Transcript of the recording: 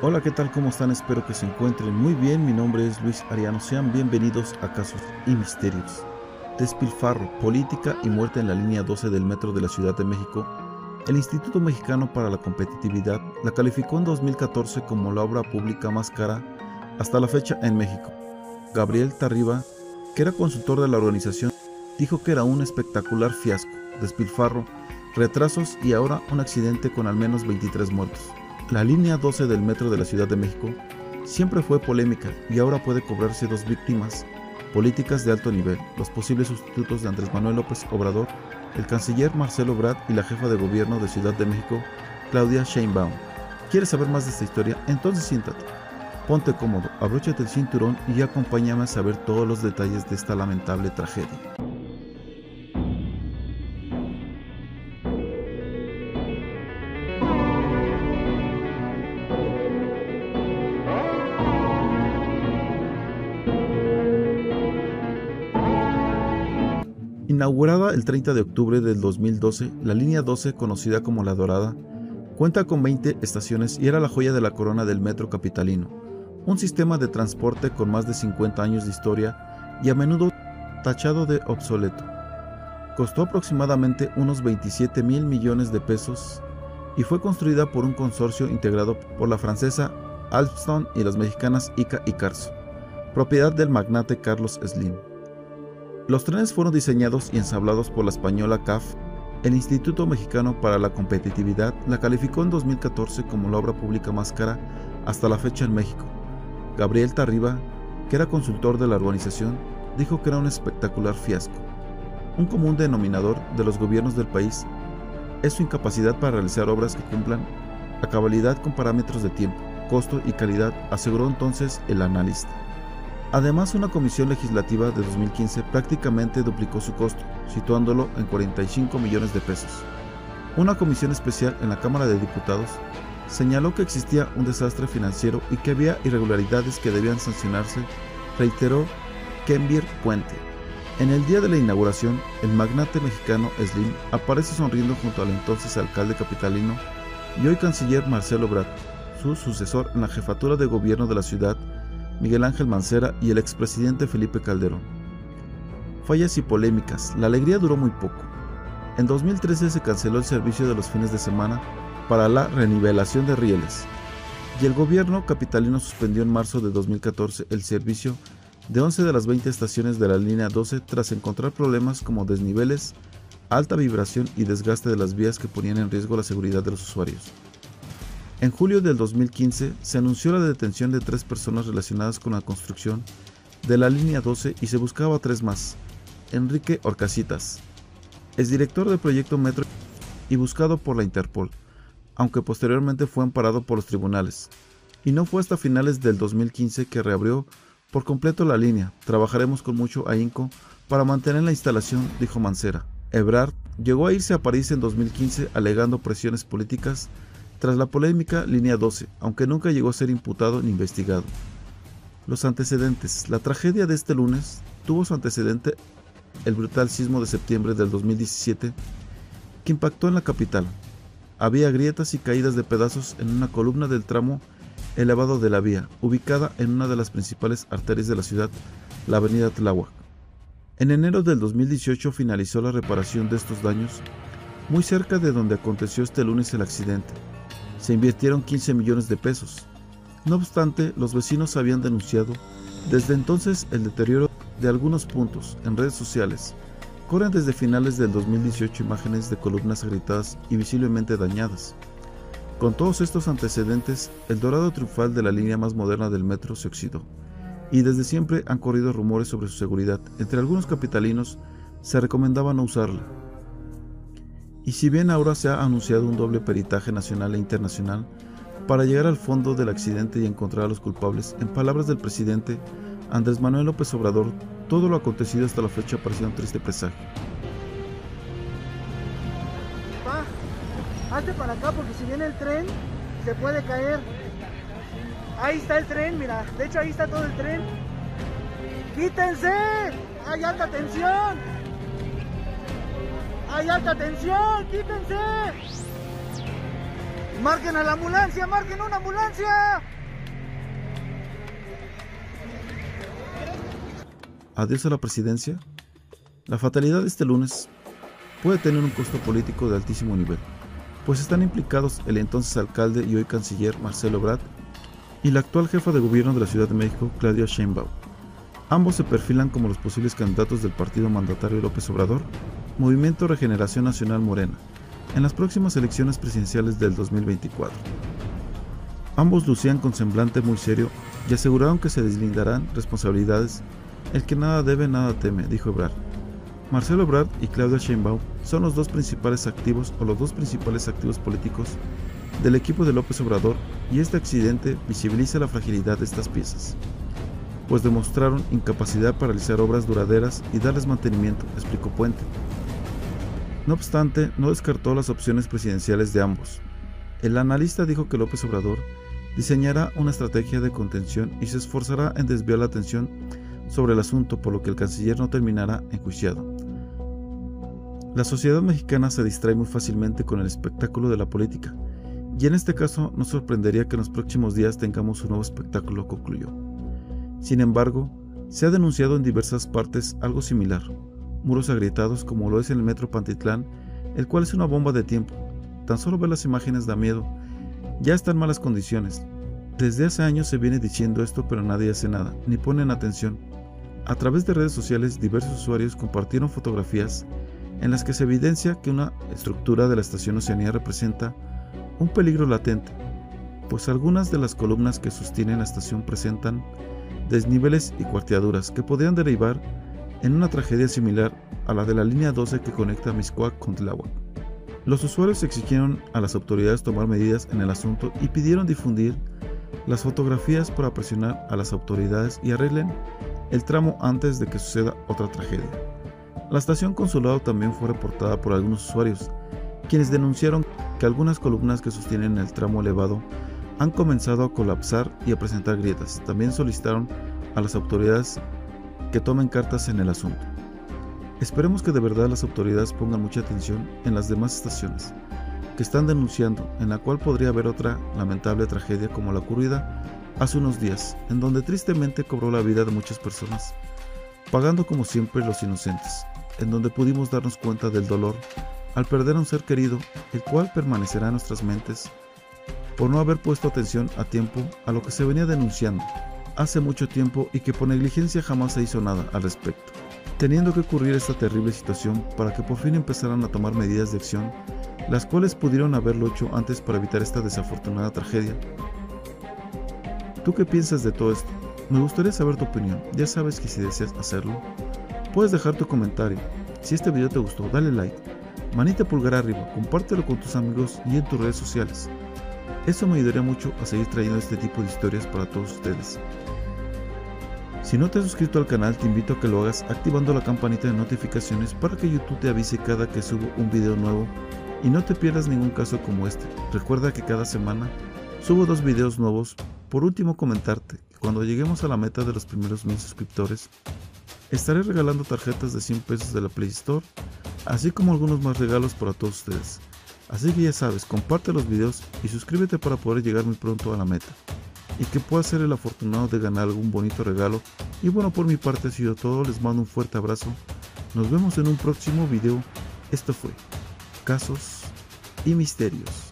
Hola, ¿qué tal? ¿Cómo están? Espero que se encuentren muy bien. Mi nombre es Luis Ariano. Sean bienvenidos a Casos y Misterios. Despilfarro, política y muerte en la línea 12 del metro de la Ciudad de México. El Instituto Mexicano para la Competitividad la calificó en 2014 como la obra pública más cara hasta la fecha en México. Gabriel Tarriba, que era consultor de la organización, dijo que era un espectacular fiasco, despilfarro, retrasos y ahora un accidente con al menos 23 muertos. La línea 12 del metro de la Ciudad de México siempre fue polémica y ahora puede cobrarse dos víctimas políticas de alto nivel, los posibles sustitutos de Andrés Manuel López Obrador, el canciller Marcelo Brad y la jefa de gobierno de Ciudad de México, Claudia Sheinbaum. ¿Quieres saber más de esta historia? Entonces siéntate, ponte cómodo, abróchate el cinturón y acompáñame a saber todos los detalles de esta lamentable tragedia. Inaugurada el 30 de octubre del 2012, la línea 12, conocida como La Dorada, cuenta con 20 estaciones y era la joya de la corona del metro capitalino, un sistema de transporte con más de 50 años de historia y a menudo tachado de obsoleto. Costó aproximadamente unos 27 mil millones de pesos y fue construida por un consorcio integrado por la francesa Alstom y las mexicanas Ica y Carso, propiedad del magnate Carlos Slim. Los trenes fueron diseñados y ensablados por la española CAF. El Instituto Mexicano para la Competitividad la calificó en 2014 como la obra pública más cara hasta la fecha en México. Gabriel Tarriba, que era consultor de la organización, dijo que era un espectacular fiasco. Un común denominador de los gobiernos del país es su incapacidad para realizar obras que cumplan a cabalidad con parámetros de tiempo, costo y calidad, aseguró entonces el analista. Además, una comisión legislativa de 2015 prácticamente duplicó su costo, situándolo en 45 millones de pesos. Una comisión especial en la Cámara de Diputados señaló que existía un desastre financiero y que había irregularidades que debían sancionarse, reiteró Kenvier Puente. En el día de la inauguración, el magnate mexicano Slim aparece sonriendo junto al entonces alcalde capitalino y hoy canciller Marcelo Brad, su sucesor en la jefatura de gobierno de la ciudad Miguel Ángel Mancera y el expresidente Felipe Calderón. Fallas y polémicas, la alegría duró muy poco. En 2013 se canceló el servicio de los fines de semana para la renivelación de rieles, y el gobierno capitalino suspendió en marzo de 2014 el servicio de 11 de las 20 estaciones de la línea 12 tras encontrar problemas como desniveles, alta vibración y desgaste de las vías que ponían en riesgo la seguridad de los usuarios. En julio del 2015 se anunció la detención de tres personas relacionadas con la construcción de la línea 12 y se buscaba tres más. Enrique Orcasitas, es director del proyecto Metro y buscado por la Interpol, aunque posteriormente fue amparado por los tribunales. Y no fue hasta finales del 2015 que reabrió por completo la línea. Trabajaremos con mucho ahínco para mantener la instalación, dijo Mancera. Ebrard llegó a irse a París en 2015 alegando presiones políticas tras la polémica Línea 12, aunque nunca llegó a ser imputado ni investigado. Los antecedentes. La tragedia de este lunes tuvo su antecedente el brutal sismo de septiembre del 2017 que impactó en la capital. Había grietas y caídas de pedazos en una columna del tramo elevado de la vía, ubicada en una de las principales arterias de la ciudad, la avenida Tláhuac. En enero del 2018 finalizó la reparación de estos daños, muy cerca de donde aconteció este lunes el accidente se invirtieron 15 millones de pesos. No obstante, los vecinos habían denunciado desde entonces el deterioro de algunos puntos en redes sociales. Corren desde finales del 2018 imágenes de columnas agritadas y visiblemente dañadas. Con todos estos antecedentes, el dorado triunfal de la línea más moderna del metro se oxidó, y desde siempre han corrido rumores sobre su seguridad. Entre algunos capitalinos se recomendaba no usarla, y si bien ahora se ha anunciado un doble peritaje nacional e internacional para llegar al fondo del accidente y encontrar a los culpables, en palabras del presidente Andrés Manuel López Obrador, todo lo acontecido hasta la fecha parecía un triste presagio. Pa, hazte para acá porque si viene el tren se puede caer. Ahí está el tren, mira. De hecho ahí está todo el tren. ¡Quítense! ¡Hay alta tensión! ¡Hay alta tensión! ¡Quítense! Marquen a la ambulancia, marquen una ambulancia. Adiós a la presidencia. La fatalidad de este lunes puede tener un costo político de altísimo nivel, pues están implicados el entonces alcalde y hoy canciller Marcelo Brad y la actual jefa de gobierno de la Ciudad de México, Claudia Sheinbaum. Ambos se perfilan como los posibles candidatos del partido mandatario López Obrador, Movimiento Regeneración Nacional Morena, en las próximas elecciones presidenciales del 2024. Ambos lucían con semblante muy serio y aseguraron que se deslindarán responsabilidades. El que nada debe, nada teme, dijo Ebrard. Marcelo Ebrard y Claudia Sheinbaum son los dos principales activos o los dos principales activos políticos del equipo de López Obrador y este accidente visibiliza la fragilidad de estas piezas, pues demostraron incapacidad para realizar obras duraderas y darles mantenimiento, explicó Puente. No obstante, no descartó las opciones presidenciales de ambos. El analista dijo que López Obrador diseñará una estrategia de contención y se esforzará en desviar la atención sobre el asunto, por lo que el canciller no terminará enjuiciado. La sociedad mexicana se distrae muy fácilmente con el espectáculo de la política, y en este caso no sorprendería que en los próximos días tengamos un nuevo espectáculo, concluyó. Sin embargo, se ha denunciado en diversas partes algo similar, muros agrietados como lo es el metro Pantitlán, el cual es una bomba de tiempo. Tan solo ver las imágenes da miedo. Ya está en malas condiciones. Desde hace años se viene diciendo esto, pero nadie hace nada, ni ponen atención. A través de redes sociales, diversos usuarios compartieron fotografías en las que se evidencia que una estructura de la estación Oceanía representa un peligro latente, pues algunas de las columnas que sostienen la estación presentan desniveles y cuarteaduras que podrían derivar en una tragedia similar a la de la línea 12 que conecta Miscuac con Tláhuac. Los usuarios exigieron a las autoridades tomar medidas en el asunto y pidieron difundir las fotografías para presionar a las autoridades y arreglen el tramo antes de que suceda otra tragedia. La estación consulado también fue reportada por algunos usuarios, quienes denunciaron que algunas columnas que sostienen el tramo elevado han comenzado a colapsar y a presentar grietas. También solicitaron a las autoridades que tomen cartas en el asunto. Esperemos que de verdad las autoridades pongan mucha atención en las demás estaciones que están denunciando, en la cual podría haber otra lamentable tragedia como la ocurrida hace unos días, en donde tristemente cobró la vida de muchas personas, pagando como siempre los inocentes, en donde pudimos darnos cuenta del dolor al perder a un ser querido, el cual permanecerá en nuestras mentes por no haber puesto atención a tiempo a lo que se venía denunciando hace mucho tiempo y que por negligencia jamás se hizo nada al respecto, teniendo que ocurrir esta terrible situación para que por fin empezaran a tomar medidas de acción, las cuales pudieron haberlo hecho antes para evitar esta desafortunada tragedia. ¿Tú qué piensas de todo esto? Me gustaría saber tu opinión, ya sabes que si deseas hacerlo, puedes dejar tu comentario. Si este video te gustó, dale like, manita pulgar arriba, compártelo con tus amigos y en tus redes sociales. Eso me ayudaría mucho a seguir trayendo este tipo de historias para todos ustedes. Si no te has suscrito al canal, te invito a que lo hagas activando la campanita de notificaciones para que YouTube te avise cada que subo un video nuevo y no te pierdas ningún caso como este. Recuerda que cada semana subo dos videos nuevos. Por último, comentarte que cuando lleguemos a la meta de los primeros mil suscriptores, estaré regalando tarjetas de 100 pesos de la Play Store, así como algunos más regalos para todos ustedes. Así que ya sabes, comparte los videos y suscríbete para poder llegar muy pronto a la meta y que pueda ser el afortunado de ganar algún bonito regalo. Y bueno, por mi parte ha sido todo, les mando un fuerte abrazo. Nos vemos en un próximo video. Esto fue Casos y Misterios.